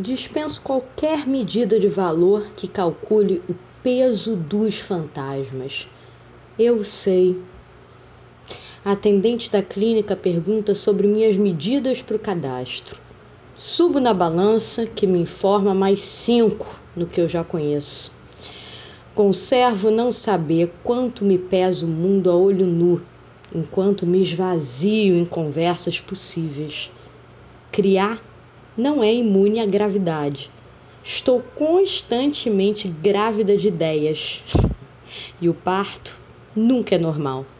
Dispenso qualquer medida de valor que calcule o peso dos fantasmas. Eu sei. A atendente da clínica pergunta sobre minhas medidas para o cadastro. Subo na balança, que me informa mais cinco no que eu já conheço. Conservo não saber quanto me pesa o mundo a olho nu, enquanto me esvazio em conversas possíveis. Criar não é imune à gravidade. Estou constantemente grávida de ideias. E o parto nunca é normal.